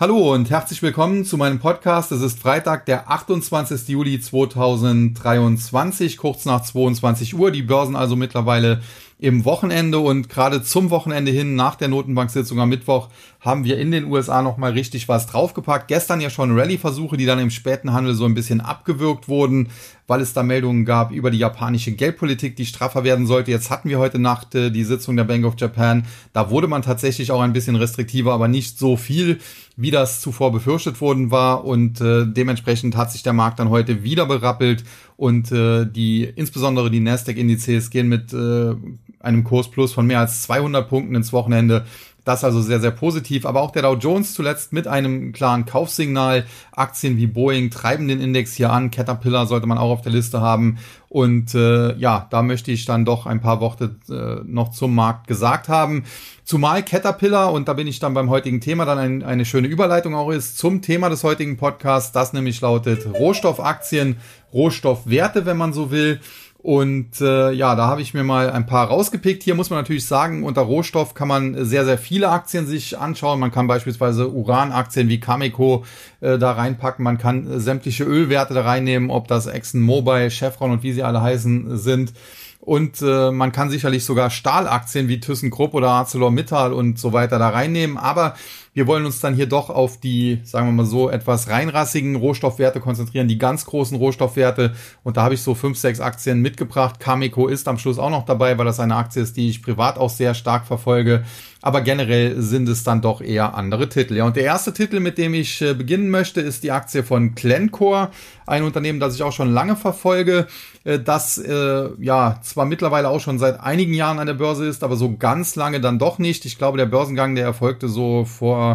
Hallo und herzlich willkommen zu meinem Podcast. Es ist Freitag, der 28. Juli 2023, kurz nach 22 Uhr. Die Börsen also mittlerweile im Wochenende und gerade zum Wochenende hin nach der Notenbank-Sitzung am Mittwoch haben wir in den USA nochmal richtig was draufgepackt. Gestern ja schon Rallye-Versuche, die dann im späten Handel so ein bisschen abgewürgt wurden, weil es da Meldungen gab über die japanische Geldpolitik, die straffer werden sollte. Jetzt hatten wir heute Nacht äh, die Sitzung der Bank of Japan. Da wurde man tatsächlich auch ein bisschen restriktiver, aber nicht so viel, wie das zuvor befürchtet worden war. Und äh, dementsprechend hat sich der Markt dann heute wieder berappelt und äh, die insbesondere die Nasdaq-Indizes gehen mit äh, einem Kursplus von mehr als 200 Punkten ins Wochenende. Das also sehr, sehr positiv. Aber auch der Dow Jones zuletzt mit einem klaren Kaufsignal. Aktien wie Boeing treiben den Index hier an. Caterpillar sollte man auch auf der Liste haben. Und äh, ja, da möchte ich dann doch ein paar Worte äh, noch zum Markt gesagt haben. Zumal Caterpillar, und da bin ich dann beim heutigen Thema, dann ein, eine schöne Überleitung auch ist zum Thema des heutigen Podcasts. Das nämlich lautet Rohstoffaktien, Rohstoffwerte, wenn man so will. Und äh, ja, da habe ich mir mal ein paar rausgepickt. Hier muss man natürlich sagen, unter Rohstoff kann man sehr, sehr viele Aktien sich anschauen. Man kann beispielsweise Uranaktien wie Cameco äh, da reinpacken. Man kann äh, sämtliche Ölwerte da reinnehmen, ob das ExxonMobil, Chevron und wie sie alle heißen sind. Und äh, man kann sicherlich sogar Stahlaktien wie ThyssenKrupp oder ArcelorMittal und so weiter da reinnehmen. Aber wir wollen uns dann hier doch auf die, sagen wir mal so, etwas reinrassigen Rohstoffwerte konzentrieren, die ganz großen Rohstoffwerte. Und da habe ich so fünf, sechs Aktien mitgebracht. Cameco ist am Schluss auch noch dabei, weil das eine Aktie ist, die ich privat auch sehr stark verfolge. Aber generell sind es dann doch eher andere Titel. Ja, und der erste Titel, mit dem ich äh, beginnen möchte, ist die Aktie von Glencore, ein Unternehmen, das ich auch schon lange verfolge, äh, das äh, ja zwar mittlerweile auch schon seit einigen Jahren an der Börse ist, aber so ganz lange dann doch nicht. Ich glaube, der Börsengang, der erfolgte so vor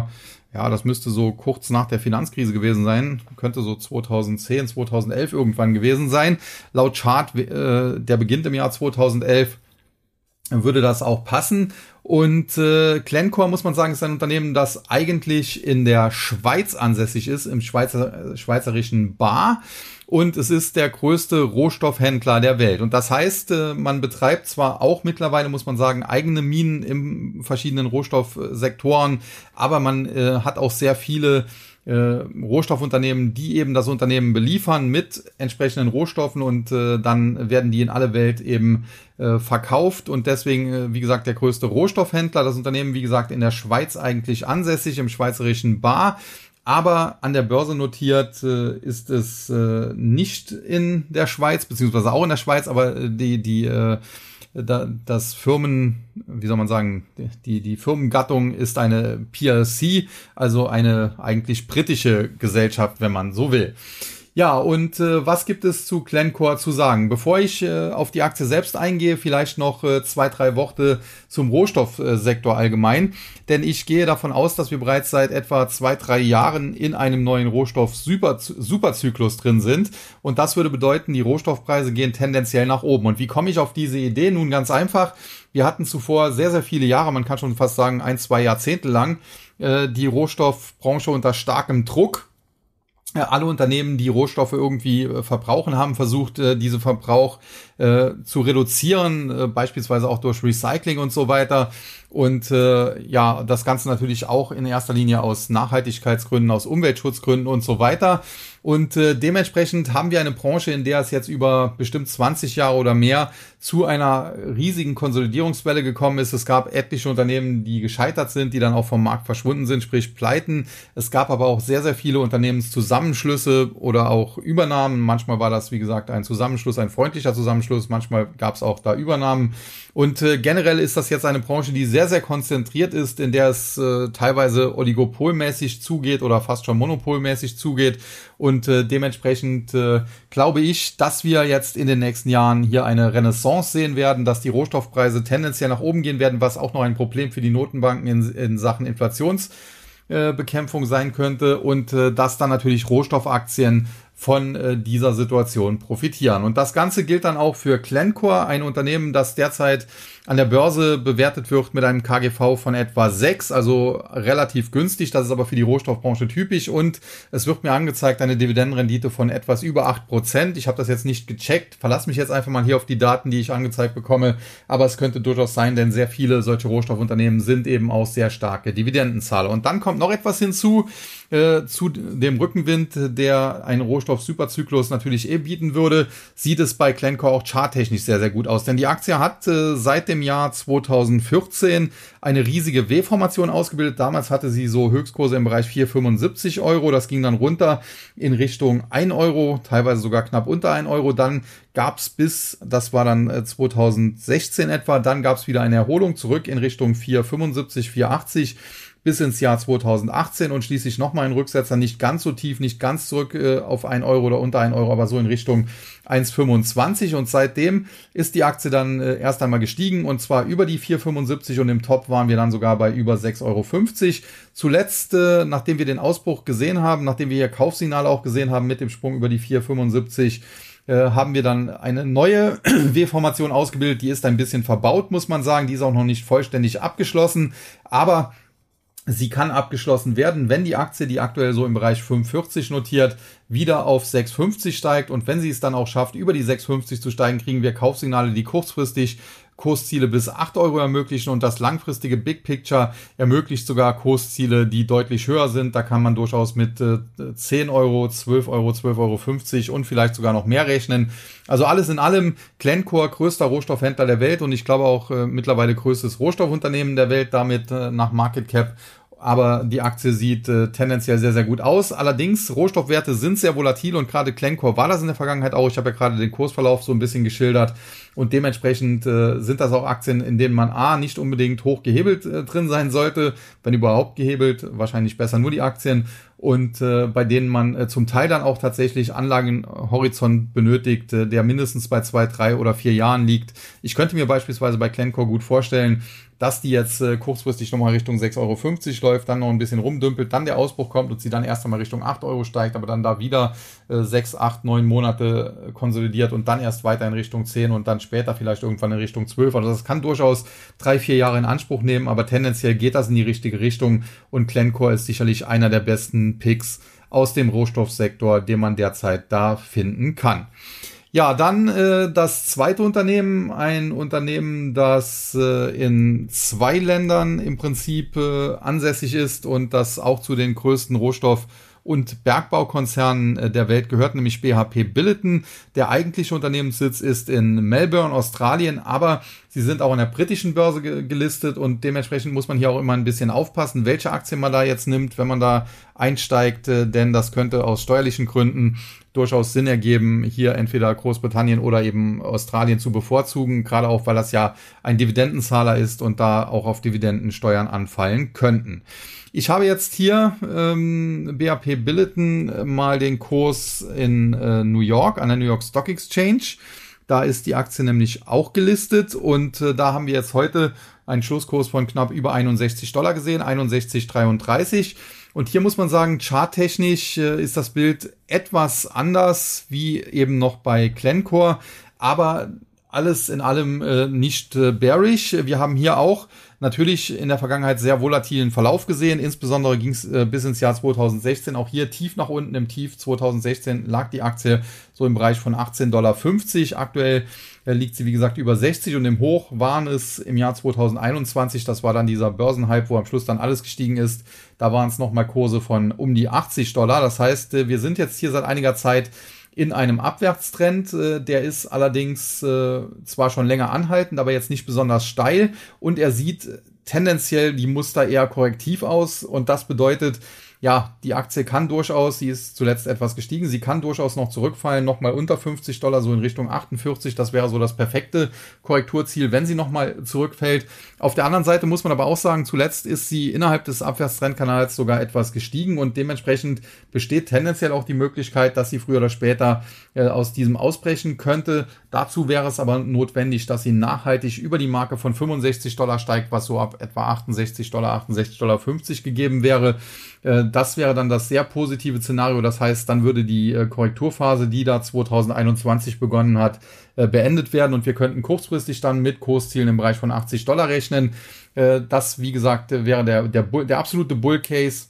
ja, das müsste so kurz nach der Finanzkrise gewesen sein, könnte so 2010, 2011 irgendwann gewesen sein. Laut Chart, äh, der beginnt im Jahr 2011, würde das auch passen. Und äh, Glencore, muss man sagen, ist ein Unternehmen, das eigentlich in der Schweiz ansässig ist, im Schweizer, äh, schweizerischen Bar und es ist der größte Rohstoffhändler der Welt. Und das heißt, äh, man betreibt zwar auch mittlerweile, muss man sagen, eigene Minen in verschiedenen Rohstoffsektoren, aber man äh, hat auch sehr viele äh, Rohstoffunternehmen, die eben das Unternehmen beliefern mit entsprechenden Rohstoffen und dann werden die in alle Welt eben verkauft und deswegen, wie gesagt, der größte Rohstoffhändler. Das Unternehmen, wie gesagt, in der Schweiz eigentlich ansässig, im schweizerischen Bar aber an der Börse notiert äh, ist es äh, nicht in der Schweiz, beziehungsweise auch in der Schweiz, aber äh, die, die, äh, da, das Firmen, wie soll man sagen, die, die Firmengattung ist eine PLC, also eine eigentlich britische Gesellschaft, wenn man so will. Ja, und äh, was gibt es zu Glencore zu sagen? Bevor ich äh, auf die Aktie selbst eingehe, vielleicht noch äh, zwei, drei Worte zum Rohstoffsektor allgemein. Denn ich gehe davon aus, dass wir bereits seit etwa zwei, drei Jahren in einem neuen Rohstoff-Superzyklus drin sind. Und das würde bedeuten, die Rohstoffpreise gehen tendenziell nach oben. Und wie komme ich auf diese Idee? Nun ganz einfach. Wir hatten zuvor sehr, sehr viele Jahre, man kann schon fast sagen ein, zwei Jahrzehnte lang, äh, die Rohstoffbranche unter starkem Druck alle Unternehmen, die Rohstoffe irgendwie äh, verbrauchen, haben versucht, äh, diese Verbrauch äh, zu reduzieren, äh, beispielsweise auch durch Recycling und so weiter. Und äh, ja, das Ganze natürlich auch in erster Linie aus Nachhaltigkeitsgründen, aus Umweltschutzgründen und so weiter. Und äh, dementsprechend haben wir eine Branche, in der es jetzt über bestimmt 20 Jahre oder mehr zu einer riesigen Konsolidierungswelle gekommen ist. Es gab etliche Unternehmen, die gescheitert sind, die dann auch vom Markt verschwunden sind, sprich Pleiten. Es gab aber auch sehr, sehr viele Unternehmenszusammenschlüsse oder auch Übernahmen. Manchmal war das, wie gesagt, ein Zusammenschluss, ein freundlicher Zusammenschluss. Manchmal gab es auch da Übernahmen. Und äh, generell ist das jetzt eine Branche, die sehr, sehr konzentriert ist, in der es äh, teilweise oligopolmäßig zugeht oder fast schon monopolmäßig zugeht. Und äh, dementsprechend äh, glaube ich, dass wir jetzt in den nächsten Jahren hier eine Renaissance sehen werden, dass die Rohstoffpreise tendenziell nach oben gehen werden, was auch noch ein Problem für die Notenbanken in, in Sachen Inflationsbekämpfung sein könnte und äh, dass dann natürlich Rohstoffaktien von äh, dieser Situation profitieren. Und das Ganze gilt dann auch für Glencore, ein Unternehmen, das derzeit an der Börse bewertet wird mit einem KGV von etwa 6, also relativ günstig. Das ist aber für die Rohstoffbranche typisch. Und es wird mir angezeigt eine Dividendenrendite von etwas über 8%. Ich habe das jetzt nicht gecheckt. Verlass mich jetzt einfach mal hier auf die Daten, die ich angezeigt bekomme. Aber es könnte durchaus sein, denn sehr viele solche Rohstoffunternehmen sind eben auch sehr starke Dividendenzahler. Und dann kommt noch etwas hinzu äh, zu dem Rückenwind, der ein Rohstoff-Superzyklus natürlich eh bieten würde, sieht es bei Glencore auch charttechnisch sehr, sehr gut aus. Denn die Aktie hat äh, seit dem Jahr 2014 eine riesige W-Formation ausgebildet. Damals hatte sie so Höchstkurse im Bereich 4,75 Euro. Das ging dann runter in Richtung 1 Euro, teilweise sogar knapp unter 1 Euro. Dann gab es bis, das war dann 2016 äh, etwa, dann gab es wieder eine Erholung zurück in Richtung 4,75, 4,80 bis ins Jahr 2018 und schließlich nochmal ein Rücksetzer, nicht ganz so tief, nicht ganz zurück äh, auf ein Euro oder unter ein Euro, aber so in Richtung 1,25 und seitdem ist die Aktie dann äh, erst einmal gestiegen und zwar über die 4,75 und im Top waren wir dann sogar bei über 6,50 Euro. Zuletzt, äh, nachdem wir den Ausbruch gesehen haben, nachdem wir hier Kaufsignale auch gesehen haben mit dem Sprung über die 4,75, äh, haben wir dann eine neue W-Formation ausgebildet. Die ist ein bisschen verbaut, muss man sagen. Die ist auch noch nicht vollständig abgeschlossen. Aber Sie kann abgeschlossen werden, wenn die Aktie, die aktuell so im Bereich 45 notiert, wieder auf 6,50 steigt. Und wenn sie es dann auch schafft, über die 6,50 zu steigen, kriegen wir Kaufsignale, die kurzfristig Kursziele bis 8 Euro ermöglichen und das langfristige Big Picture ermöglicht sogar Kursziele, die deutlich höher sind. Da kann man durchaus mit äh, 10 Euro, 12 Euro, 12,50 Euro und vielleicht sogar noch mehr rechnen. Also alles in allem Glencore, größter Rohstoffhändler der Welt und ich glaube auch äh, mittlerweile größtes Rohstoffunternehmen der Welt, damit äh, nach Market Cap aber die Aktie sieht äh, tendenziell sehr, sehr gut aus. Allerdings, Rohstoffwerte sind sehr volatil und gerade Glencore war das in der Vergangenheit auch. Ich habe ja gerade den Kursverlauf so ein bisschen geschildert und dementsprechend äh, sind das auch Aktien, in denen man A, nicht unbedingt hoch gehebelt äh, drin sein sollte, wenn überhaupt gehebelt, wahrscheinlich besser nur die Aktien und äh, bei denen man äh, zum Teil dann auch tatsächlich Anlagenhorizont benötigt, äh, der mindestens bei zwei, drei oder vier Jahren liegt. Ich könnte mir beispielsweise bei Glencore gut vorstellen, dass die jetzt äh, kurzfristig nochmal Richtung 6,50 Euro läuft, dann noch ein bisschen rumdümpelt, dann der Ausbruch kommt und sie dann erst einmal Richtung 8 Euro steigt, aber dann da wieder äh, 6, 8, 9 Monate äh, konsolidiert und dann erst weiter in Richtung 10 und dann später vielleicht irgendwann in Richtung 12. Also das kann durchaus drei, vier Jahre in Anspruch nehmen, aber tendenziell geht das in die richtige Richtung und Glencore ist sicherlich einer der besten Picks aus dem Rohstoffsektor, den man derzeit da finden kann. Ja, dann äh, das zweite Unternehmen, ein Unternehmen, das äh, in zwei Ländern im Prinzip äh, ansässig ist und das auch zu den größten Rohstoff- und Bergbaukonzernen äh, der Welt gehört, nämlich BHP Billiton. Der eigentliche Unternehmenssitz ist in Melbourne, Australien, aber sie sind auch an der britischen Börse gelistet und dementsprechend muss man hier auch immer ein bisschen aufpassen, welche Aktien man da jetzt nimmt, wenn man da einsteigt, äh, denn das könnte aus steuerlichen Gründen durchaus Sinn ergeben, hier entweder Großbritannien oder eben Australien zu bevorzugen, gerade auch weil das ja ein Dividendenzahler ist und da auch auf Dividendensteuern anfallen könnten. Ich habe jetzt hier ähm, BAP Billiton mal den Kurs in äh, New York an der New York Stock Exchange. Da ist die Aktie nämlich auch gelistet und äh, da haben wir jetzt heute einen Schlusskurs von knapp über 61 Dollar gesehen, 61,33. Und hier muss man sagen, charttechnisch äh, ist das Bild etwas anders wie eben noch bei Glencore, aber alles in allem äh, nicht äh, bearish. Wir haben hier auch natürlich in der Vergangenheit sehr volatilen Verlauf gesehen. Insbesondere ging es äh, bis ins Jahr 2016 auch hier tief nach unten. Im Tief 2016 lag die Aktie so im Bereich von 18,50 Dollar. Aktuell äh, liegt sie, wie gesagt, über 60 und im Hoch waren es im Jahr 2021. Das war dann dieser Börsenhype, wo am Schluss dann alles gestiegen ist. Da waren es nochmal Kurse von um die 80 Dollar. Das heißt, äh, wir sind jetzt hier seit einiger Zeit in einem Abwärtstrend. Äh, der ist allerdings äh, zwar schon länger anhaltend, aber jetzt nicht besonders steil und er sieht tendenziell die Muster eher korrektiv aus und das bedeutet, ja, die Aktie kann durchaus, sie ist zuletzt etwas gestiegen, sie kann durchaus noch zurückfallen, nochmal unter 50 Dollar, so in Richtung 48. Das wäre so das perfekte Korrekturziel, wenn sie nochmal zurückfällt. Auf der anderen Seite muss man aber auch sagen, zuletzt ist sie innerhalb des Abwärtstrendkanals sogar etwas gestiegen und dementsprechend besteht tendenziell auch die Möglichkeit, dass sie früher oder später äh, aus diesem ausbrechen könnte. Dazu wäre es aber notwendig, dass sie nachhaltig über die Marke von 65 Dollar steigt, was so ab etwa 68 Dollar, 68 Dollar 50 gegeben wäre. Äh, das wäre dann das sehr positive Szenario. Das heißt, dann würde die äh, Korrekturphase, die da 2021 begonnen hat, äh, beendet werden und wir könnten kurzfristig dann mit Kurszielen im Bereich von 80 Dollar rechnen. Äh, das, wie gesagt, wäre der, der, der absolute Bull Case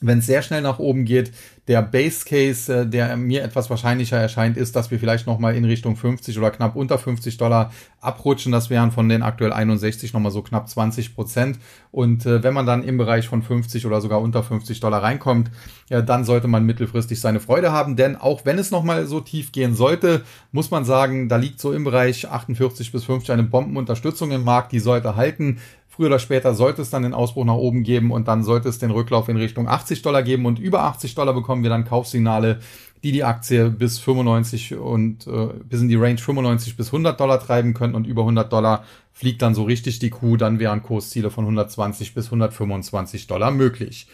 wenn es sehr schnell nach oben geht. Der Base Case, äh, der mir etwas wahrscheinlicher erscheint, ist, dass wir vielleicht nochmal in Richtung 50 oder knapp unter 50 Dollar abrutschen. Das wären von den aktuell 61 nochmal so knapp 20 Prozent. Und äh, wenn man dann im Bereich von 50 oder sogar unter 50 Dollar reinkommt, ja, dann sollte man mittelfristig seine Freude haben. Denn auch wenn es nochmal so tief gehen sollte, muss man sagen, da liegt so im Bereich 48 bis 50 eine Bombenunterstützung im Markt. Die sollte halten. Früher oder später sollte es dann den Ausbruch nach oben geben und dann sollte es den Rücklauf in Richtung 80 Dollar geben und über 80 Dollar bekommen wir dann Kaufsignale, die die Aktie bis 95 und äh, bis in die Range 95 bis 100 Dollar treiben können und über 100 Dollar fliegt dann so richtig die Kuh, dann wären Kursziele von 120 bis 125 Dollar möglich.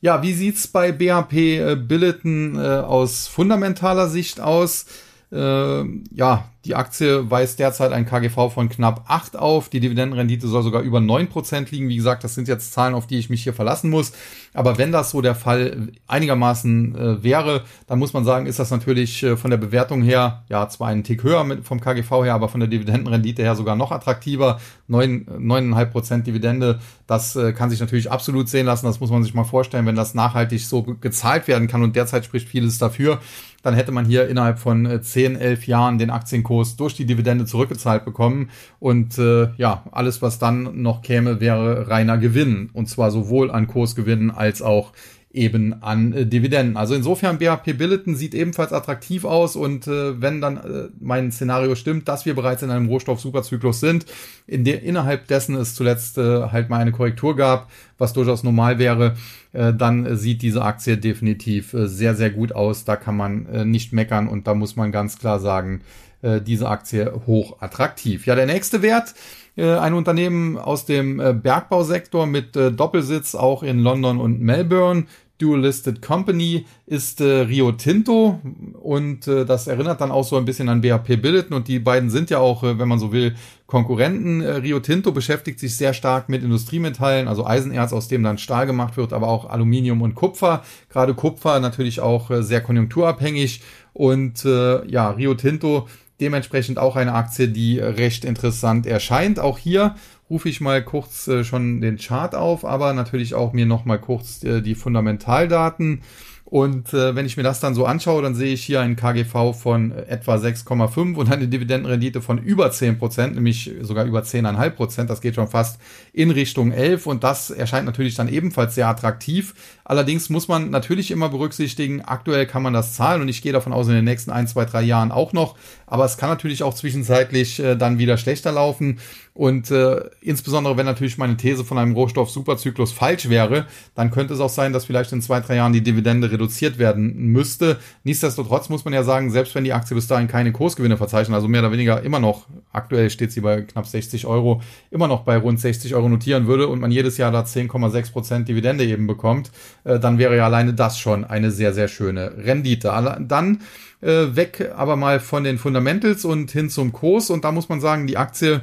Ja, wie sieht's bei BHP äh, Billiton äh, aus fundamentaler Sicht aus? Äh, ja, die Aktie weist derzeit ein KGV von knapp 8 auf. Die Dividendenrendite soll sogar über 9% liegen. Wie gesagt, das sind jetzt Zahlen, auf die ich mich hier verlassen muss. Aber wenn das so der Fall einigermaßen äh, wäre, dann muss man sagen, ist das natürlich äh, von der Bewertung her, ja, zwar einen Tick höher mit, vom KGV her, aber von der Dividendenrendite her sogar noch attraktiver. 9,5% Dividende, das äh, kann sich natürlich absolut sehen lassen. Das muss man sich mal vorstellen, wenn das nachhaltig so gezahlt werden kann. Und derzeit spricht vieles dafür dann hätte man hier innerhalb von 10, äh, 11 Jahren den Aktienkurs durch die Dividende zurückgezahlt bekommen. Und äh, ja, alles, was dann noch käme, wäre reiner Gewinn. Und zwar sowohl an Kursgewinnen als auch eben an äh, Dividenden. Also insofern BHP Billiton sieht ebenfalls attraktiv aus und äh, wenn dann äh, mein Szenario stimmt, dass wir bereits in einem Rohstoff-Superzyklus sind, in der innerhalb dessen es zuletzt äh, halt mal eine Korrektur gab, was durchaus normal wäre, äh, dann sieht diese Aktie definitiv äh, sehr, sehr gut aus. Da kann man äh, nicht meckern und da muss man ganz klar sagen, äh, diese Aktie hoch attraktiv. Ja, der nächste Wert, äh, ein Unternehmen aus dem äh, Bergbausektor mit äh, Doppelsitz auch in London und Melbourne, Dual Listed Company ist äh, Rio Tinto und äh, das erinnert dann auch so ein bisschen an BHP Billiton und die beiden sind ja auch, äh, wenn man so will, Konkurrenten. Äh, Rio Tinto beschäftigt sich sehr stark mit Industriemetallen, also Eisenerz, aus dem dann Stahl gemacht wird, aber auch Aluminium und Kupfer. Gerade Kupfer natürlich auch äh, sehr konjunkturabhängig und äh, ja, Rio Tinto dementsprechend auch eine Aktie, die recht interessant erscheint. Auch hier rufe ich mal kurz äh, schon den Chart auf, aber natürlich auch mir noch mal kurz äh, die Fundamentaldaten. Und äh, wenn ich mir das dann so anschaue, dann sehe ich hier einen KGV von etwa 6,5 und eine Dividendenrendite von über 10 Prozent, nämlich sogar über 10,5 Prozent. Das geht schon fast in Richtung 11 und das erscheint natürlich dann ebenfalls sehr attraktiv. Allerdings muss man natürlich immer berücksichtigen, aktuell kann man das zahlen und ich gehe davon aus, in den nächsten ein, zwei, drei Jahren auch noch. Aber es kann natürlich auch zwischenzeitlich äh, dann wieder schlechter laufen. Und äh, insbesondere, wenn natürlich meine These von einem Rohstoff-Superzyklus falsch wäre, dann könnte es auch sein, dass vielleicht in zwei, drei Jahren die Dividende reduziert werden müsste. Nichtsdestotrotz muss man ja sagen, selbst wenn die Aktie bis dahin keine Kursgewinne verzeichnet, also mehr oder weniger immer noch, aktuell steht sie bei knapp 60 Euro, immer noch bei rund 60 Euro notieren würde und man jedes Jahr da 10,6 Prozent Dividende eben bekommt, äh, dann wäre ja alleine das schon eine sehr, sehr schöne Rendite. Dann äh, weg aber mal von den Fundamentals und hin zum Kurs und da muss man sagen, die Aktie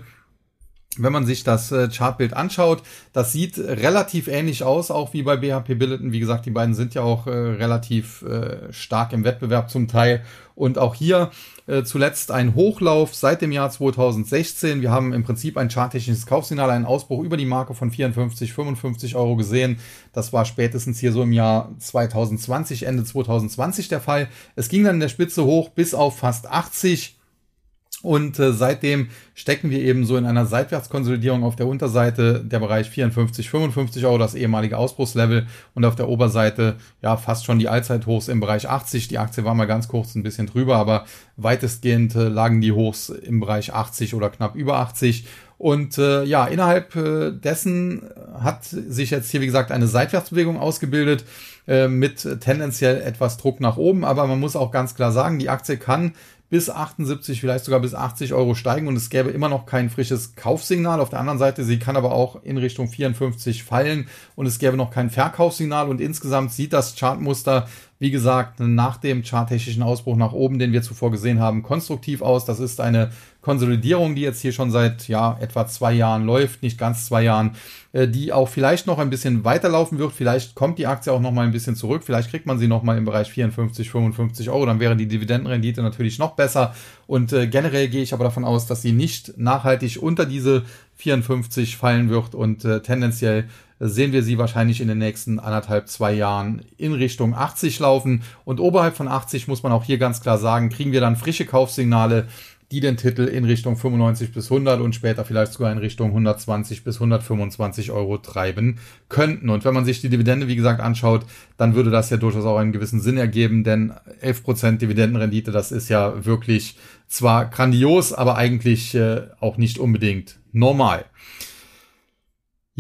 wenn man sich das äh, Chartbild anschaut, das sieht relativ ähnlich aus, auch wie bei BHP Billiton. Wie gesagt, die beiden sind ja auch äh, relativ äh, stark im Wettbewerb zum Teil. Und auch hier zuletzt ein Hochlauf seit dem Jahr 2016. Wir haben im Prinzip ein charttechnisches Kaufsignal, einen Ausbruch über die Marke von 54, 55 Euro gesehen. Das war spätestens hier so im Jahr 2020, Ende 2020 der Fall. Es ging dann in der Spitze hoch bis auf fast 80 und äh, seitdem stecken wir eben so in einer Seitwärtskonsolidierung auf der Unterseite der Bereich 54, 55 Euro, das ehemalige Ausbruchslevel und auf der Oberseite ja fast schon die Allzeithochs im Bereich 80. Die Aktie war mal ganz kurz ein bisschen drüber, aber weitestgehend äh, lagen die Hochs im Bereich 80 oder knapp über 80. Und äh, ja, innerhalb äh, dessen hat sich jetzt hier, wie gesagt, eine Seitwärtsbewegung ausgebildet äh, mit tendenziell etwas Druck nach oben. Aber man muss auch ganz klar sagen, die Aktie kann bis 78, vielleicht sogar bis 80 Euro steigen und es gäbe immer noch kein frisches Kaufsignal. Auf der anderen Seite, sie kann aber auch in Richtung 54 fallen und es gäbe noch kein Verkaufssignal und insgesamt sieht das Chartmuster wie gesagt, nach dem charttechnischen Ausbruch nach oben, den wir zuvor gesehen haben, konstruktiv aus. Das ist eine Konsolidierung, die jetzt hier schon seit ja etwa zwei Jahren läuft, nicht ganz zwei Jahren, äh, die auch vielleicht noch ein bisschen weiterlaufen wird. Vielleicht kommt die Aktie auch noch mal ein bisschen zurück. Vielleicht kriegt man sie noch mal im Bereich 54, 55 Euro. Dann wäre die Dividendenrendite natürlich noch besser. Und äh, generell gehe ich aber davon aus, dass sie nicht nachhaltig unter diese 54 fallen wird und äh, tendenziell sehen wir sie wahrscheinlich in den nächsten anderthalb, zwei Jahren in Richtung 80 laufen. Und oberhalb von 80 muss man auch hier ganz klar sagen, kriegen wir dann frische Kaufsignale, die den Titel in Richtung 95 bis 100 und später vielleicht sogar in Richtung 120 bis 125 Euro treiben könnten. Und wenn man sich die Dividende, wie gesagt, anschaut, dann würde das ja durchaus auch einen gewissen Sinn ergeben, denn 11% Dividendenrendite, das ist ja wirklich zwar grandios, aber eigentlich äh, auch nicht unbedingt normal.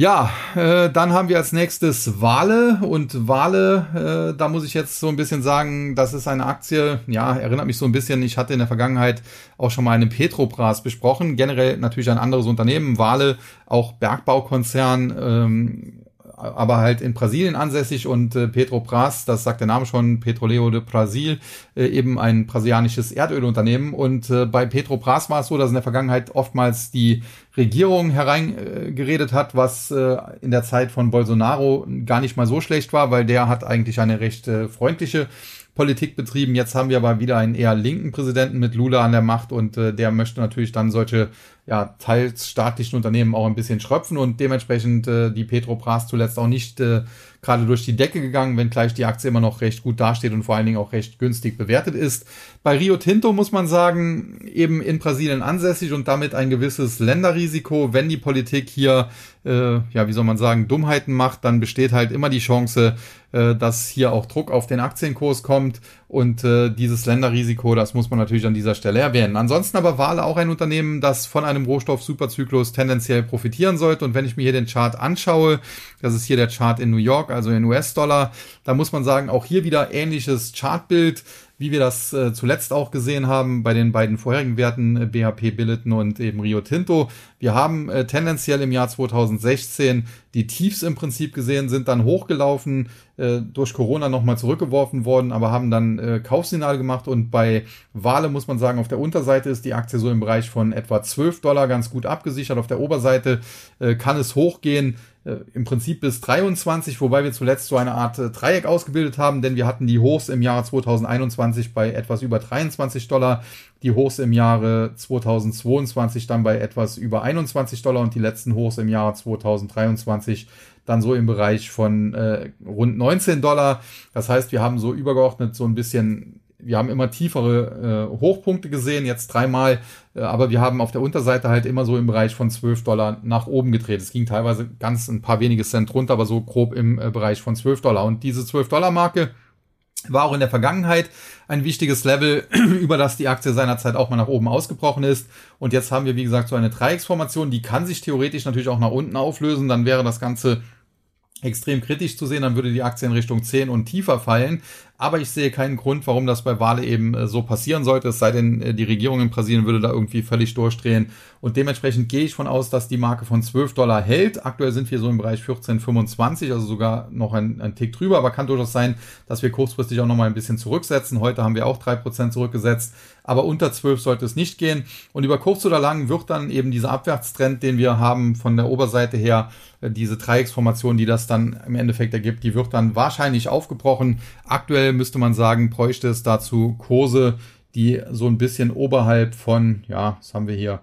Ja, äh, dann haben wir als nächstes Wale. Und Wale, äh, da muss ich jetzt so ein bisschen sagen, das ist eine Aktie, ja, erinnert mich so ein bisschen, ich hatte in der Vergangenheit auch schon mal einen Petrobras besprochen, generell natürlich ein anderes Unternehmen, Wale, auch Bergbaukonzern, ähm, aber halt in Brasilien ansässig und äh, Petrobras, das sagt der Name schon, Petroleo de Brasil, äh, eben ein brasilianisches Erdölunternehmen. Und äh, bei Petrobras war es so, dass in der Vergangenheit oftmals die Regierung hereingeredet hat, was äh, in der Zeit von Bolsonaro gar nicht mal so schlecht war, weil der hat eigentlich eine recht äh, freundliche Politik betrieben. Jetzt haben wir aber wieder einen eher linken Präsidenten mit Lula an der Macht und äh, der möchte natürlich dann solche ja, teils staatlichen Unternehmen auch ein bisschen schröpfen und dementsprechend äh, die Petrobras zuletzt auch nicht äh, gerade durch die Decke gegangen, wenngleich die Aktie immer noch recht gut dasteht und vor allen Dingen auch recht günstig bewertet ist. Bei Rio Tinto muss man sagen, eben in Brasilien ansässig und damit ein gewisses Länderrisiko. Wenn die Politik hier, äh, ja, wie soll man sagen, Dummheiten macht, dann besteht halt immer die Chance, äh, dass hier auch Druck auf den Aktienkurs kommt und äh, dieses Länderrisiko, das muss man natürlich an dieser Stelle erwähnen. Ansonsten aber Wale auch ein Unternehmen, das von einem Rohstoff-Superzyklus tendenziell profitieren sollte. Und wenn ich mir hier den Chart anschaue, das ist hier der Chart in New York, also in US-Dollar, da muss man sagen, auch hier wieder ähnliches Chartbild wie wir das äh, zuletzt auch gesehen haben bei den beiden vorherigen Werten äh, BHP Billiton und eben Rio Tinto. Wir haben äh, tendenziell im Jahr 2016 die Tiefs im Prinzip gesehen, sind dann hochgelaufen, äh, durch Corona nochmal zurückgeworfen worden, aber haben dann äh, Kaufsignal gemacht und bei Wale muss man sagen, auf der Unterseite ist die Aktie so im Bereich von etwa 12 Dollar ganz gut abgesichert. Auf der Oberseite äh, kann es hochgehen äh, im Prinzip bis 23, wobei wir zuletzt so eine Art äh, Dreieck ausgebildet haben, denn wir hatten die Hochs im Jahre 2021 bei etwas über 23 Dollar, die Hochs im Jahre 2022 dann bei etwas über 21 Dollar und die letzten Hochs im Jahre 2023 dann so im Bereich von äh, rund 19 Dollar. Das heißt, wir haben so übergeordnet so ein bisschen wir haben immer tiefere äh, Hochpunkte gesehen, jetzt dreimal, äh, aber wir haben auf der Unterseite halt immer so im Bereich von 12 Dollar nach oben gedreht. Es ging teilweise ganz ein paar wenige Cent runter, aber so grob im äh, Bereich von 12 Dollar. Und diese 12 Dollar Marke war auch in der Vergangenheit ein wichtiges Level, über das die Aktie seinerzeit auch mal nach oben ausgebrochen ist. Und jetzt haben wir, wie gesagt, so eine Dreiecksformation, die kann sich theoretisch natürlich auch nach unten auflösen. Dann wäre das Ganze extrem kritisch zu sehen, dann würde die Aktie in Richtung 10 und tiefer fallen. Aber ich sehe keinen Grund, warum das bei Wale eben äh, so passieren sollte. Es sei denn, äh, die Regierung in Brasilien würde da irgendwie völlig durchdrehen. Und dementsprechend gehe ich von aus, dass die Marke von 12 Dollar hält. Aktuell sind wir so im Bereich 14,25, also sogar noch ein, ein Tick drüber. Aber kann durchaus sein, dass wir kurzfristig auch nochmal ein bisschen zurücksetzen. Heute haben wir auch drei Prozent zurückgesetzt. Aber unter 12 sollte es nicht gehen. Und über kurz oder lang wird dann eben dieser Abwärtstrend, den wir haben von der Oberseite her, äh, diese Dreiecksformation, die das dann im Endeffekt ergibt, die wird dann wahrscheinlich aufgebrochen. Aktuell müsste man sagen, bräuchte es dazu Kurse, die so ein bisschen oberhalb von, ja, was haben wir hier,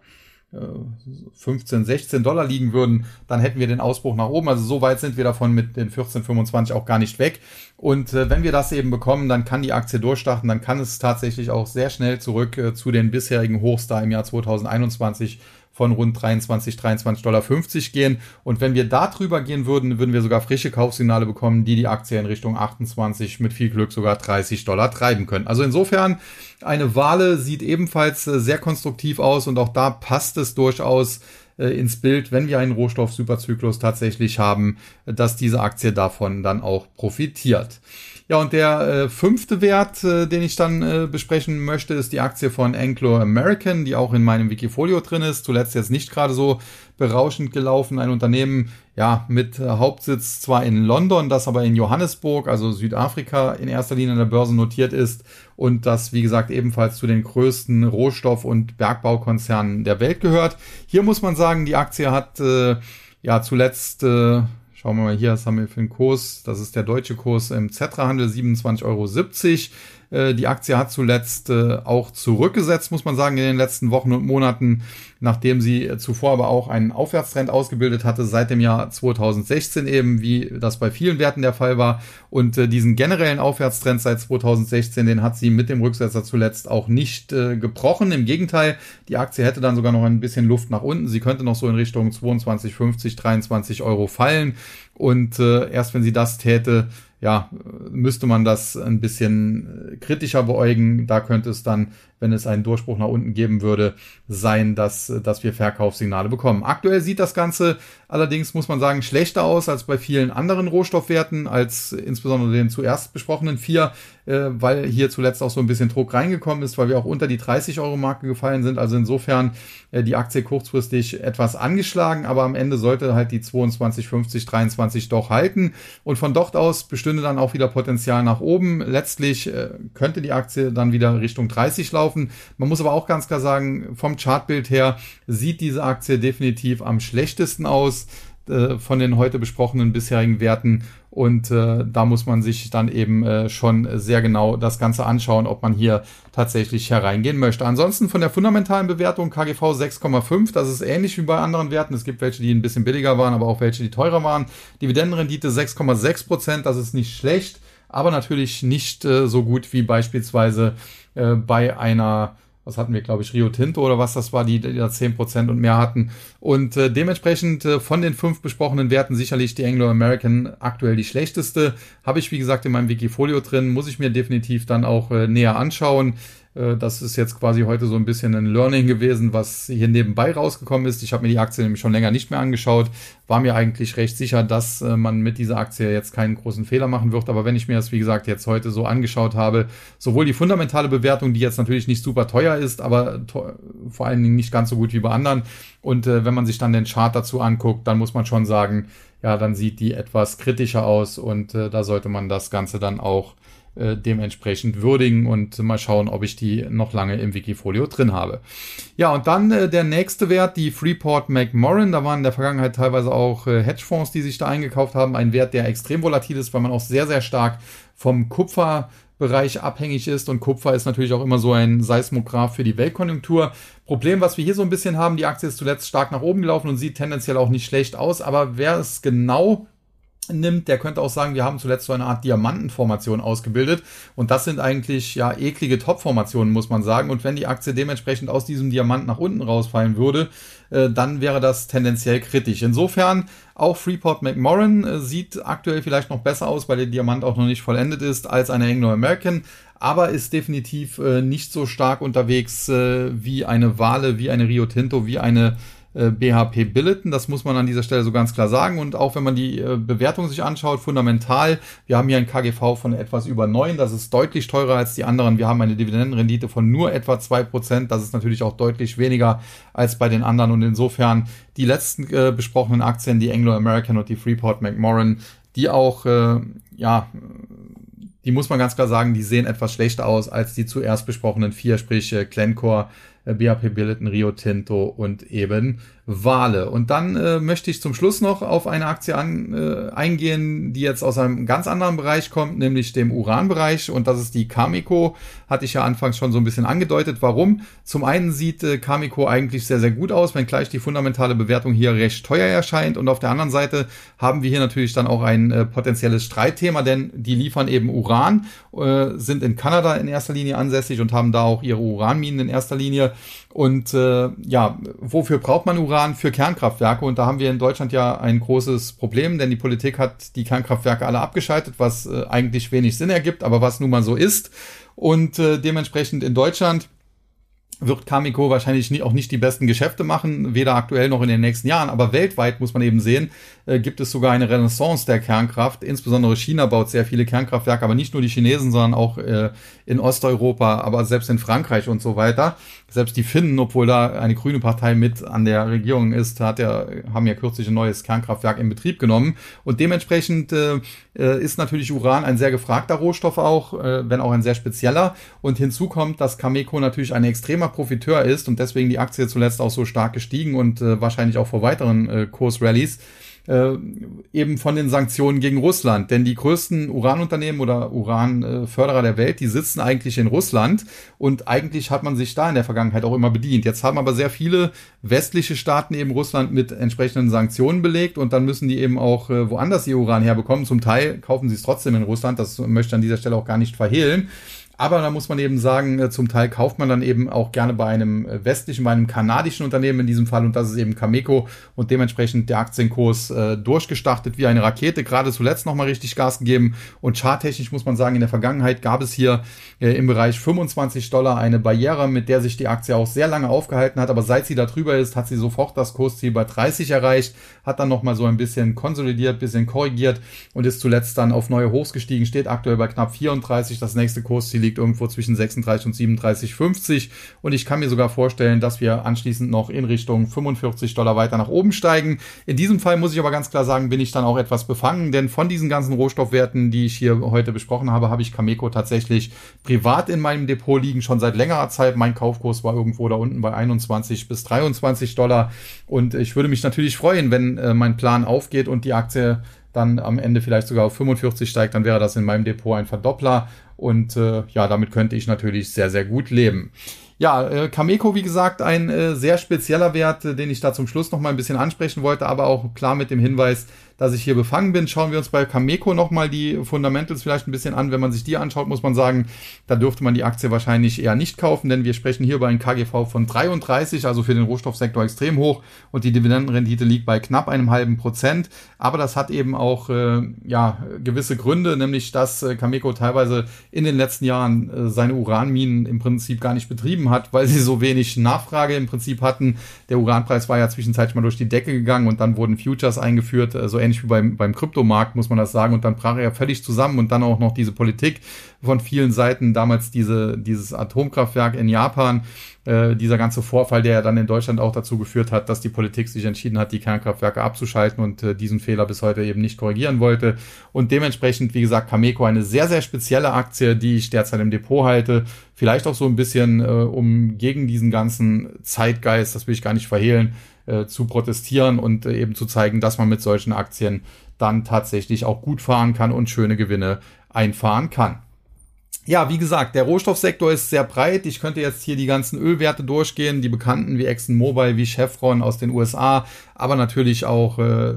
15, äh, 16 Dollar liegen würden, dann hätten wir den Ausbruch nach oben. Also so weit sind wir davon mit den 14,25 auch gar nicht weg. Und äh, wenn wir das eben bekommen, dann kann die Aktie durchstarten, dann kann es tatsächlich auch sehr schnell zurück äh, zu den bisherigen Hochs da im Jahr 2021 von rund 23, 23,50 Dollar gehen. Und wenn wir da drüber gehen würden, würden wir sogar frische Kaufsignale bekommen, die die Aktie in Richtung 28 mit viel Glück sogar 30 Dollar treiben können. Also insofern eine Wale sieht ebenfalls äh, sehr konstruktiv aus und auch da passt es durchaus äh, ins Bild, wenn wir einen Rohstoff-Superzyklus tatsächlich haben, dass diese Aktie davon dann auch profitiert. Ja, und der äh, fünfte Wert, äh, den ich dann äh, besprechen möchte, ist die Aktie von Anglo American, die auch in meinem Wikifolio drin ist. Zuletzt jetzt nicht gerade so berauschend gelaufen. Ein Unternehmen, ja, mit äh, Hauptsitz zwar in London, das aber in Johannesburg, also Südafrika, in erster Linie an der Börse notiert ist und das, wie gesagt, ebenfalls zu den größten Rohstoff- und Bergbaukonzernen der Welt gehört. Hier muss man sagen, die Aktie hat äh, ja zuletzt äh, Schauen wir mal hier, was haben wir für einen Kurs? Das ist der deutsche Kurs im Zetra-Handel, 27,70 Euro. Äh, die Aktie hat zuletzt äh, auch zurückgesetzt, muss man sagen, in den letzten Wochen und Monaten, nachdem sie zuvor aber auch einen Aufwärtstrend ausgebildet hatte, seit dem Jahr 2016 eben, wie das bei vielen Werten der Fall war. Und äh, diesen generellen Aufwärtstrend seit 2016, den hat sie mit dem Rücksetzer zuletzt auch nicht gebrochen. Im Gegenteil, die Aktie hätte dann sogar noch ein bisschen Luft nach unten. Sie könnte noch so in Richtung 22,50, 23 Euro fallen. Und erst wenn sie das täte, ja, müsste man das ein bisschen kritischer beäugen. Da könnte es dann, wenn es einen Durchbruch nach unten geben würde, sein, dass, dass wir Verkaufssignale bekommen. Aktuell sieht das Ganze allerdings, muss man sagen, schlechter aus als bei vielen anderen Rohstoffwerten, als insbesondere den zuerst besprochenen vier, äh, weil hier zuletzt auch so ein bisschen Druck reingekommen ist, weil wir auch unter die 30 Euro Marke gefallen sind. Also insofern äh, die Aktie kurzfristig etwas angeschlagen, aber am Ende sollte halt die 22, 50, 23 doch halten. Und von dort aus bestünde dann auch wieder Potenzial nach oben. Letztlich äh, könnte die Aktie dann wieder Richtung 30 laufen. Man muss aber auch ganz klar sagen, vom Chartbild her sieht diese Aktie definitiv am schlechtesten aus äh, von den heute besprochenen bisherigen Werten. Und äh, da muss man sich dann eben äh, schon sehr genau das Ganze anschauen, ob man hier tatsächlich hereingehen möchte. Ansonsten von der fundamentalen Bewertung KGV 6,5, das ist ähnlich wie bei anderen Werten. Es gibt welche, die ein bisschen billiger waren, aber auch welche, die teurer waren. Dividendenrendite 6,6 Prozent, das ist nicht schlecht, aber natürlich nicht äh, so gut wie beispielsweise äh, bei einer was hatten wir, glaube ich, Rio Tinto oder was das war, die, die da 10% und mehr hatten. Und äh, dementsprechend äh, von den fünf besprochenen Werten sicherlich die Anglo-American aktuell die schlechteste. Habe ich, wie gesagt, in meinem Wikifolio drin, muss ich mir definitiv dann auch äh, näher anschauen. Äh, das ist jetzt quasi heute so ein bisschen ein Learning gewesen, was hier nebenbei rausgekommen ist. Ich habe mir die Aktie nämlich schon länger nicht mehr angeschaut, war mir eigentlich recht sicher, dass äh, man mit dieser Aktie jetzt keinen großen Fehler machen wird. Aber wenn ich mir das, wie gesagt, jetzt heute so angeschaut habe, sowohl die fundamentale Bewertung, die jetzt natürlich nicht super teuer ist, aber vor allen Dingen nicht ganz so gut wie bei anderen. Und äh, wenn man sich dann den Chart dazu anguckt, dann muss man schon sagen, ja, dann sieht die etwas kritischer aus und äh, da sollte man das Ganze dann auch äh, dementsprechend würdigen und mal schauen, ob ich die noch lange im Wikifolio drin habe. Ja, und dann äh, der nächste Wert, die Freeport McMoran. Da waren in der Vergangenheit teilweise auch äh, Hedgefonds, die sich da eingekauft haben. Ein Wert, der extrem volatil ist, weil man auch sehr, sehr stark vom Kupfer Bereich abhängig ist und Kupfer ist natürlich auch immer so ein Seismograph für die Weltkonjunktur. Problem, was wir hier so ein bisschen haben, die Aktie ist zuletzt stark nach oben gelaufen und sieht tendenziell auch nicht schlecht aus, aber wer es genau nimmt, der könnte auch sagen, wir haben zuletzt so eine Art Diamantenformation ausgebildet und das sind eigentlich ja eklige Topformationen, muss man sagen. Und wenn die Aktie dementsprechend aus diesem Diamant nach unten rausfallen würde, äh, dann wäre das tendenziell kritisch. Insofern auch Freeport McMoran äh, sieht aktuell vielleicht noch besser aus, weil der Diamant auch noch nicht vollendet ist, als eine Anglo-American, aber ist definitiv äh, nicht so stark unterwegs wie eine Wale, wie eine Rio Tinto, wie eine BHP äh, Billiton. Das muss man an dieser Stelle so ganz klar sagen. Und auch wenn man die äh, Bewertung sich anschaut, fundamental, wir haben hier ein KGV von etwas über neun. Das ist deutlich teurer als die anderen. Wir haben eine Dividendenrendite von nur etwa zwei Prozent. Das ist natürlich auch deutlich weniger als bei den anderen. Und insofern die letzten äh, besprochenen Aktien, die Anglo-American und die Freeport McMoran, die auch, äh, ja, die muss man ganz klar sagen, die sehen etwas schlechter aus als die zuerst besprochenen vier, sprich äh, Glencore, äh, BAP Billiton, Rio Tinto und eben Wale. Und dann äh, möchte ich zum Schluss noch auf eine Aktie an, äh, eingehen, die jetzt aus einem ganz anderen Bereich kommt, nämlich dem Uranbereich. Und das ist die Cameco. Hatte ich ja anfangs schon so ein bisschen angedeutet. Warum? Zum einen sieht äh, Cameco eigentlich sehr, sehr gut aus, wenngleich die fundamentale Bewertung hier recht teuer erscheint. Und auf der anderen Seite haben wir hier natürlich dann auch ein äh, potenzielles Streitthema, denn die liefern eben Uran, äh, sind in Kanada in erster Linie ansässig und haben da auch ihre Uranminen in erster Linie. Und äh, ja, wofür braucht man Uran? Für Kernkraftwerke. Und da haben wir in Deutschland ja ein großes Problem, denn die Politik hat die Kernkraftwerke alle abgeschaltet, was äh, eigentlich wenig Sinn ergibt, aber was nun mal so ist. Und äh, dementsprechend in Deutschland wird Cameco wahrscheinlich nie, auch nicht die besten Geschäfte machen, weder aktuell noch in den nächsten Jahren. Aber weltweit muss man eben sehen, äh, gibt es sogar eine Renaissance der Kernkraft. Insbesondere China baut sehr viele Kernkraftwerke, aber nicht nur die Chinesen, sondern auch äh, in Osteuropa, aber selbst in Frankreich und so weiter. Selbst die Finnen, obwohl da eine grüne Partei mit an der Regierung ist, hat ja, haben ja kürzlich ein neues Kernkraftwerk in Betrieb genommen. Und dementsprechend äh, äh ist natürlich Uran ein sehr gefragter Rohstoff auch, äh, wenn auch ein sehr spezieller. Und hinzu kommt, dass Cameco natürlich ein extremer Profiteur ist und deswegen die Aktie zuletzt auch so stark gestiegen und äh, wahrscheinlich auch vor weiteren äh, Kursrallies äh, eben von den Sanktionen gegen Russland. Denn die größten Uranunternehmen oder Uranförderer der Welt, die sitzen eigentlich in Russland und eigentlich hat man sich da in der Vergangenheit auch immer bedient. Jetzt haben aber sehr viele westliche Staaten eben Russland mit entsprechenden Sanktionen belegt und dann müssen die eben auch äh, woanders ihr Uran herbekommen. Zum Teil kaufen sie es trotzdem in Russland, das möchte ich an dieser Stelle auch gar nicht verhehlen. Aber da muss man eben sagen, äh, zum Teil kauft man dann eben auch gerne bei einem äh, westlichen, bei einem kanadischen Unternehmen in diesem Fall. Und das ist eben Cameco. Und dementsprechend der Aktienkurs äh, durchgestartet wie eine Rakete, gerade zuletzt nochmal richtig Gas gegeben. Und charttechnisch muss man sagen, in der Vergangenheit gab es hier äh, im Bereich 25 Dollar eine Barriere, mit der sich die Aktie auch sehr lange aufgehalten hat, aber seit sie da drüber ist, hat sie sofort das Kursziel bei 30 erreicht, hat dann nochmal so ein bisschen konsolidiert, bisschen korrigiert und ist zuletzt dann auf neue Hochs gestiegen, steht aktuell bei knapp 34, das nächste Kursziel liegt irgendwo zwischen 36 und 37,50 und ich kann mir sogar vorstellen, dass wir anschließend noch in Richtung 45 Dollar weiter nach oben steigen. In diesem Fall muss ich aber ganz klar sagen, bin ich dann auch etwas befangen, denn von diesen ganzen Rohstoffwerten, die ich hier heute besprochen habe, habe ich Cameco tatsächlich privat in meinem Depot liegen, schon seit längerer Zeit. Mein Kaufkurs war irgendwo da unten bei 21 bis 23 Dollar und ich würde mich natürlich freuen, wenn äh, mein Plan aufgeht und die Aktie dann am Ende vielleicht sogar auf 45 steigt, dann wäre das in meinem Depot ein Verdoppler. Und äh, ja, damit könnte ich natürlich sehr, sehr gut leben. Ja, äh, Cameco, wie gesagt, ein äh, sehr spezieller Wert, äh, den ich da zum Schluss noch mal ein bisschen ansprechen wollte, aber auch klar mit dem Hinweis, dass ich hier befangen bin. Schauen wir uns bei Cameco nochmal die Fundamentals vielleicht ein bisschen an. Wenn man sich die anschaut, muss man sagen, da dürfte man die Aktie wahrscheinlich eher nicht kaufen, denn wir sprechen hier bei einem KGV von 33, also für den Rohstoffsektor extrem hoch und die Dividendenrendite liegt bei knapp einem halben Prozent. Aber das hat eben auch äh, ja, gewisse Gründe, nämlich dass äh, Cameco teilweise in den letzten Jahren äh, seine Uranminen im Prinzip gar nicht betrieben hat, weil sie so wenig Nachfrage im Prinzip hatten. Der Uranpreis war ja zwischenzeitlich mal durch die Decke gegangen und dann wurden Futures eingeführt, äh, so ähnlich wie beim, beim Kryptomarkt, muss man das sagen. Und dann brach er ja völlig zusammen und dann auch noch diese Politik von vielen Seiten, damals diese, dieses Atomkraftwerk in Japan, äh, dieser ganze Vorfall, der ja dann in Deutschland auch dazu geführt hat, dass die Politik sich entschieden hat, die Kernkraftwerke abzuschalten und äh, diesen Fehler bis heute eben nicht korrigieren wollte. Und dementsprechend, wie gesagt, Cameco eine sehr, sehr spezielle Aktie, die ich derzeit im Depot halte. Vielleicht auch so ein bisschen, äh, um gegen diesen ganzen Zeitgeist, das will ich gar nicht verhehlen, äh, zu protestieren und äh, eben zu zeigen, dass man mit solchen Aktien dann tatsächlich auch gut fahren kann und schöne Gewinne einfahren kann. Ja, wie gesagt, der Rohstoffsektor ist sehr breit. Ich könnte jetzt hier die ganzen Ölwerte durchgehen, die bekannten wie ExxonMobil, wie Chevron aus den USA, aber natürlich auch äh,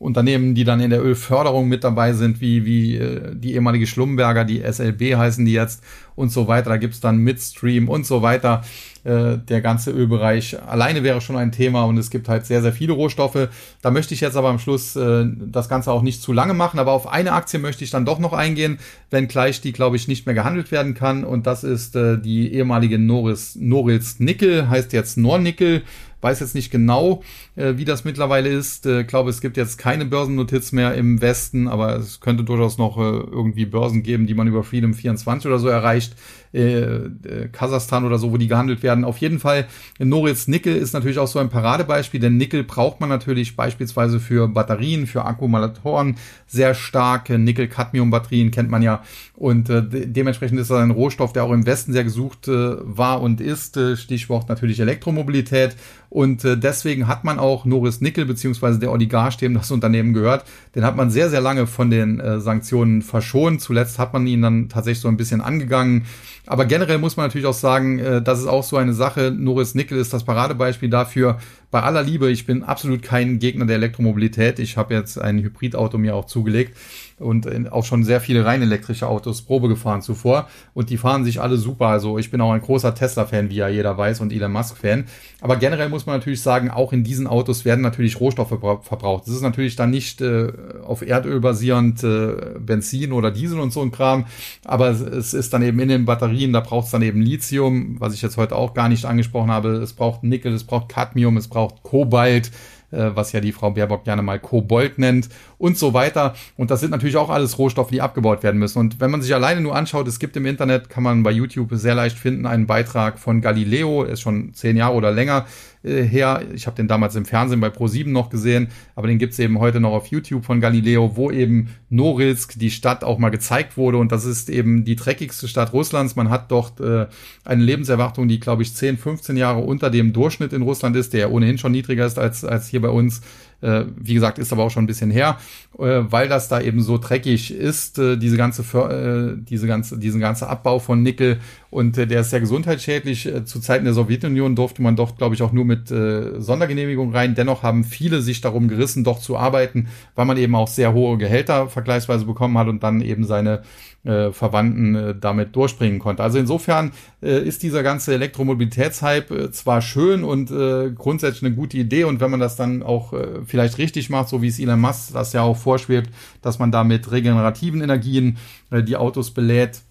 Unternehmen, die dann in der Ölförderung mit dabei sind, wie, wie äh, die ehemalige Schlumberger, die SLB heißen die jetzt und so weiter. Da gibt's dann Midstream und so weiter. Äh, der ganze Ölbereich alleine wäre schon ein Thema und es gibt halt sehr, sehr viele Rohstoffe. Da möchte ich jetzt aber am Schluss äh, das Ganze auch nicht zu lange machen, aber auf eine Aktie möchte ich dann doch noch eingehen, wenngleich die, glaube ich, nicht mehr gehandelt werden kann und das ist äh, die ehemalige Noris, Norilsk Nickel, heißt jetzt Nornickel weiß jetzt nicht genau, äh, wie das mittlerweile ist. Äh, glaube, es gibt jetzt keine Börsennotiz mehr im Westen, aber es könnte durchaus noch äh, irgendwie Börsen geben, die man über Freedom 24 oder so erreicht. Äh, äh, Kasachstan oder so, wo die gehandelt werden. Auf jeden Fall, Noritz Nickel ist natürlich auch so ein Paradebeispiel, denn Nickel braucht man natürlich beispielsweise für Batterien, für Akkumulatoren sehr starke Nickel-Cadmium-Batterien kennt man ja und äh, de dementsprechend ist das ein Rohstoff, der auch im Westen sehr gesucht äh, war und ist. Äh, Stichwort natürlich Elektromobilität und äh, deswegen hat man auch Norris Nickel, beziehungsweise der Oligarch, dem das Unternehmen gehört, den hat man sehr, sehr lange von den äh, Sanktionen verschont. Zuletzt hat man ihn dann tatsächlich so ein bisschen angegangen. Aber generell muss man natürlich auch sagen, äh, das ist auch so eine Sache. Norris Nickel ist das Paradebeispiel dafür. Bei aller Liebe, ich bin absolut kein Gegner der Elektromobilität. Ich habe jetzt ein Hybridauto mir auch zugelegt. Und auch schon sehr viele rein elektrische Autos Probe gefahren zuvor und die fahren sich alle super. Also ich bin auch ein großer Tesla-Fan, wie ja jeder weiß, und Elon Musk-Fan. Aber generell muss man natürlich sagen, auch in diesen Autos werden natürlich Rohstoffe verbraucht. Das ist natürlich dann nicht äh, auf Erdöl basierend äh, Benzin oder Diesel und so ein Kram, aber es ist dann eben in den Batterien, da braucht es dann eben Lithium, was ich jetzt heute auch gar nicht angesprochen habe. Es braucht Nickel, es braucht Cadmium, es braucht Kobalt äh, was ja die Frau Baerbock gerne mal Kobold nennt und so weiter. Und das sind natürlich auch alles Rohstoffe, die abgebaut werden müssen. Und wenn man sich alleine nur anschaut, es gibt im Internet, kann man bei YouTube sehr leicht finden, einen Beitrag von Galileo, ist schon zehn Jahre oder länger äh, her. Ich habe den damals im Fernsehen bei Pro7 noch gesehen, aber den gibt's eben heute noch auf YouTube von Galileo, wo eben Norilsk, die Stadt, auch mal gezeigt wurde. Und das ist eben die dreckigste Stadt Russlands. Man hat dort äh, eine Lebenserwartung, die, glaube ich, 10, 15 Jahre unter dem Durchschnitt in Russland ist, der ohnehin schon niedriger ist als, als hier bei uns. Äh, wie gesagt, ist aber auch schon ein bisschen her, äh, weil das da eben so dreckig ist, äh, diese ganze, diese ganze, diesen ganze Abbau von Nickel und äh, der ist sehr gesundheitsschädlich. Äh, zu Zeiten der Sowjetunion durfte man doch, glaube ich, auch nur mit äh, Sondergenehmigung rein. Dennoch haben viele sich darum gerissen, doch zu arbeiten, weil man eben auch sehr hohe Gehälter vergleichsweise bekommen hat und dann eben seine äh, Verwandten äh, damit durchbringen konnte. Also insofern äh, ist dieser ganze Elektromobilitätshype äh, zwar schön und äh, grundsätzlich eine gute Idee und wenn man das dann auch äh, vielleicht richtig macht, so wie es Elon Musk das ja auch vorschwebt, dass man da mit regenerativen Energien äh, die Autos belädt,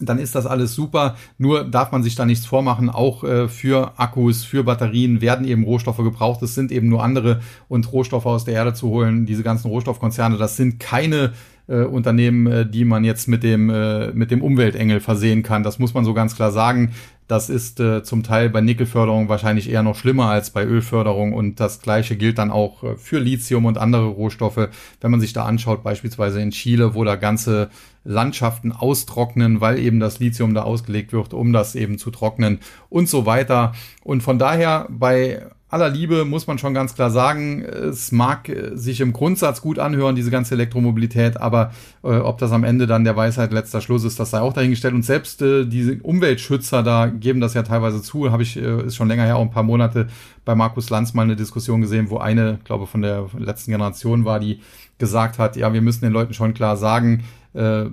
dann ist das alles super. Nur darf man sich da nichts vormachen. Auch äh, für Akkus, für Batterien werden eben Rohstoffe gebraucht. Es sind eben nur andere und Rohstoffe aus der Erde zu holen. Diese ganzen Rohstoffkonzerne, das sind keine äh, Unternehmen, äh, die man jetzt mit dem, äh, mit dem Umweltengel versehen kann. Das muss man so ganz klar sagen. Das ist äh, zum Teil bei Nickelförderung wahrscheinlich eher noch schlimmer als bei Ölförderung und das gleiche gilt dann auch äh, für Lithium und andere Rohstoffe. Wenn man sich da anschaut, beispielsweise in Chile, wo da ganze Landschaften austrocknen, weil eben das Lithium da ausgelegt wird, um das eben zu trocknen und so weiter. Und von daher bei aller Liebe muss man schon ganz klar sagen, es mag sich im Grundsatz gut anhören, diese ganze Elektromobilität, aber äh, ob das am Ende dann der Weisheit letzter Schluss ist, das sei auch dahingestellt. Und selbst äh, diese Umweltschützer da geben das ja teilweise zu, habe ich, äh, ist schon länger her, auch ein paar Monate bei Markus Lanz mal eine Diskussion gesehen, wo eine, glaube von der letzten Generation war, die gesagt hat, ja, wir müssen den Leuten schon klar sagen, äh, äh,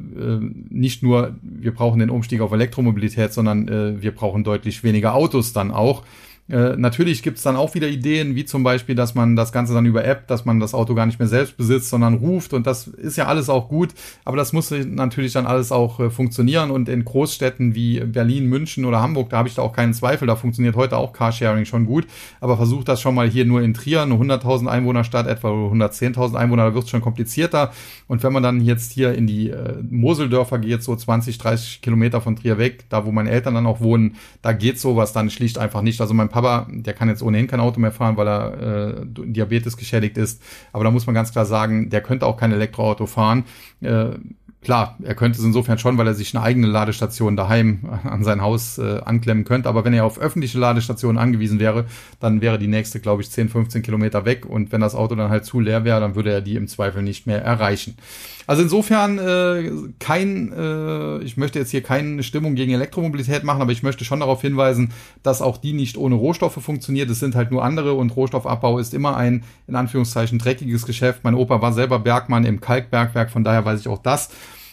nicht nur wir brauchen den Umstieg auf Elektromobilität, sondern äh, wir brauchen deutlich weniger Autos dann auch. Äh, natürlich gibt's dann auch wieder Ideen, wie zum Beispiel, dass man das Ganze dann über App, dass man das Auto gar nicht mehr selbst besitzt, sondern ruft und das ist ja alles auch gut, aber das muss natürlich dann alles auch äh, funktionieren und in Großstädten wie Berlin, München oder Hamburg, da habe ich da auch keinen Zweifel, da funktioniert heute auch Carsharing schon gut, aber versucht das schon mal hier nur in Trier, eine 100.000 Einwohnerstadt, etwa 110.000 Einwohner, da wird's schon komplizierter. Und wenn man dann jetzt hier in die äh, Moseldörfer geht, so 20, 30 Kilometer von Trier weg, da wo meine Eltern dann auch wohnen, da geht sowas dann schlicht einfach nicht, also mein Papa, der kann jetzt ohnehin kein Auto mehr fahren, weil er äh, Diabetes geschädigt ist. Aber da muss man ganz klar sagen, der könnte auch kein Elektroauto fahren. Äh, Klar, er könnte es insofern schon, weil er sich eine eigene Ladestation daheim an sein Haus äh, anklemmen könnte. Aber wenn er auf öffentliche Ladestationen angewiesen wäre, dann wäre die nächste, glaube ich, 10, 15 Kilometer weg. Und wenn das Auto dann halt zu leer wäre, dann würde er die im Zweifel nicht mehr erreichen. Also insofern äh, kein, äh, ich möchte jetzt hier keine Stimmung gegen Elektromobilität machen, aber ich möchte schon darauf hinweisen, dass auch die nicht ohne Rohstoffe funktioniert. Es sind halt nur andere und Rohstoffabbau ist immer ein, in Anführungszeichen, dreckiges Geschäft. Mein Opa war selber Bergmann im Kalkbergwerk, von daher weiß ich auch das.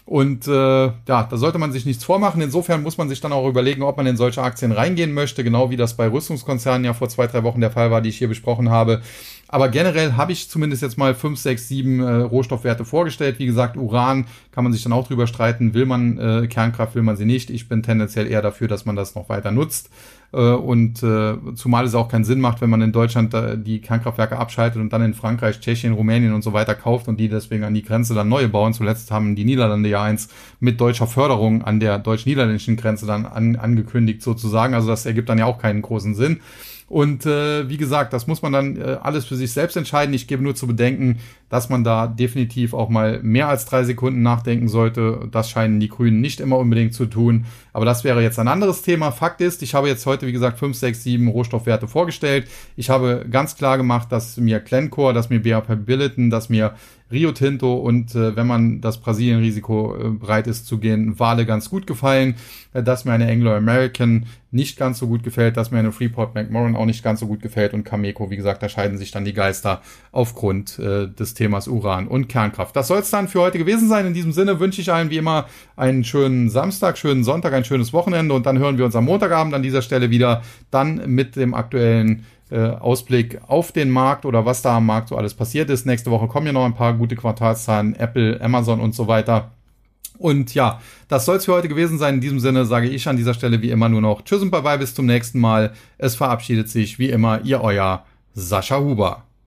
Und äh, ja, da sollte man sich nichts vormachen. Insofern muss man sich dann auch überlegen, ob man in solche Aktien reingehen möchte, genau wie das bei Rüstungskonzernen ja vor zwei, drei Wochen der Fall war, die ich hier besprochen habe. Aber generell habe ich zumindest jetzt mal fünf, sechs, sieben äh, Rohstoffwerte vorgestellt. Wie gesagt, Uran kann man sich dann auch drüber streiten. Will man äh, Kernkraft, will man sie nicht? Ich bin tendenziell eher dafür, dass man das noch weiter nutzt. Äh, und äh, zumal es auch keinen Sinn macht, wenn man in Deutschland die Kernkraftwerke abschaltet und dann in Frankreich, Tschechien, Rumänien und so weiter kauft und die deswegen an die Grenze dann neue bauen. Zuletzt haben die Niederlande ja eins mit deutscher Förderung an der deutsch-niederländischen Grenze dann an, angekündigt sozusagen. Also das ergibt dann ja auch keinen großen Sinn. Und äh, wie gesagt, das muss man dann äh, alles für sich selbst entscheiden. Ich gebe nur zu bedenken, dass man da definitiv auch mal mehr als drei Sekunden nachdenken sollte. Das scheinen die Grünen nicht immer unbedingt zu tun. Aber das wäre jetzt ein anderes Thema. Fakt ist, ich habe jetzt heute, wie gesagt, fünf, sechs, sieben Rohstoffwerte vorgestellt. Ich habe ganz klar gemacht, dass mir Glencore, dass mir BHP Billiton, dass mir Rio Tinto und äh, wenn man das Brasilien-Risiko äh, bereit ist zu gehen, Wale ganz gut gefallen. Äh, dass mir eine Anglo-American nicht ganz so gut gefällt, dass mir eine Freeport McMoran auch nicht ganz so gut gefällt und Cameco, wie gesagt, da scheiden sich dann die Geister aufgrund äh, des Themas Uran und Kernkraft. Das soll es dann für heute gewesen sein. In diesem Sinne wünsche ich allen wie immer einen schönen Samstag, schönen Sonntag, ein schönes Wochenende und dann hören wir uns am Montagabend an dieser Stelle wieder, dann mit dem aktuellen äh, Ausblick auf den Markt oder was da am Markt so alles passiert ist. Nächste Woche kommen ja noch ein paar gute Quartalszahlen, Apple, Amazon und so weiter. Und ja, das soll es für heute gewesen sein. In diesem Sinne sage ich an dieser Stelle wie immer nur noch Tschüss und bye bye bis zum nächsten Mal. Es verabschiedet sich wie immer Ihr euer Sascha Huber.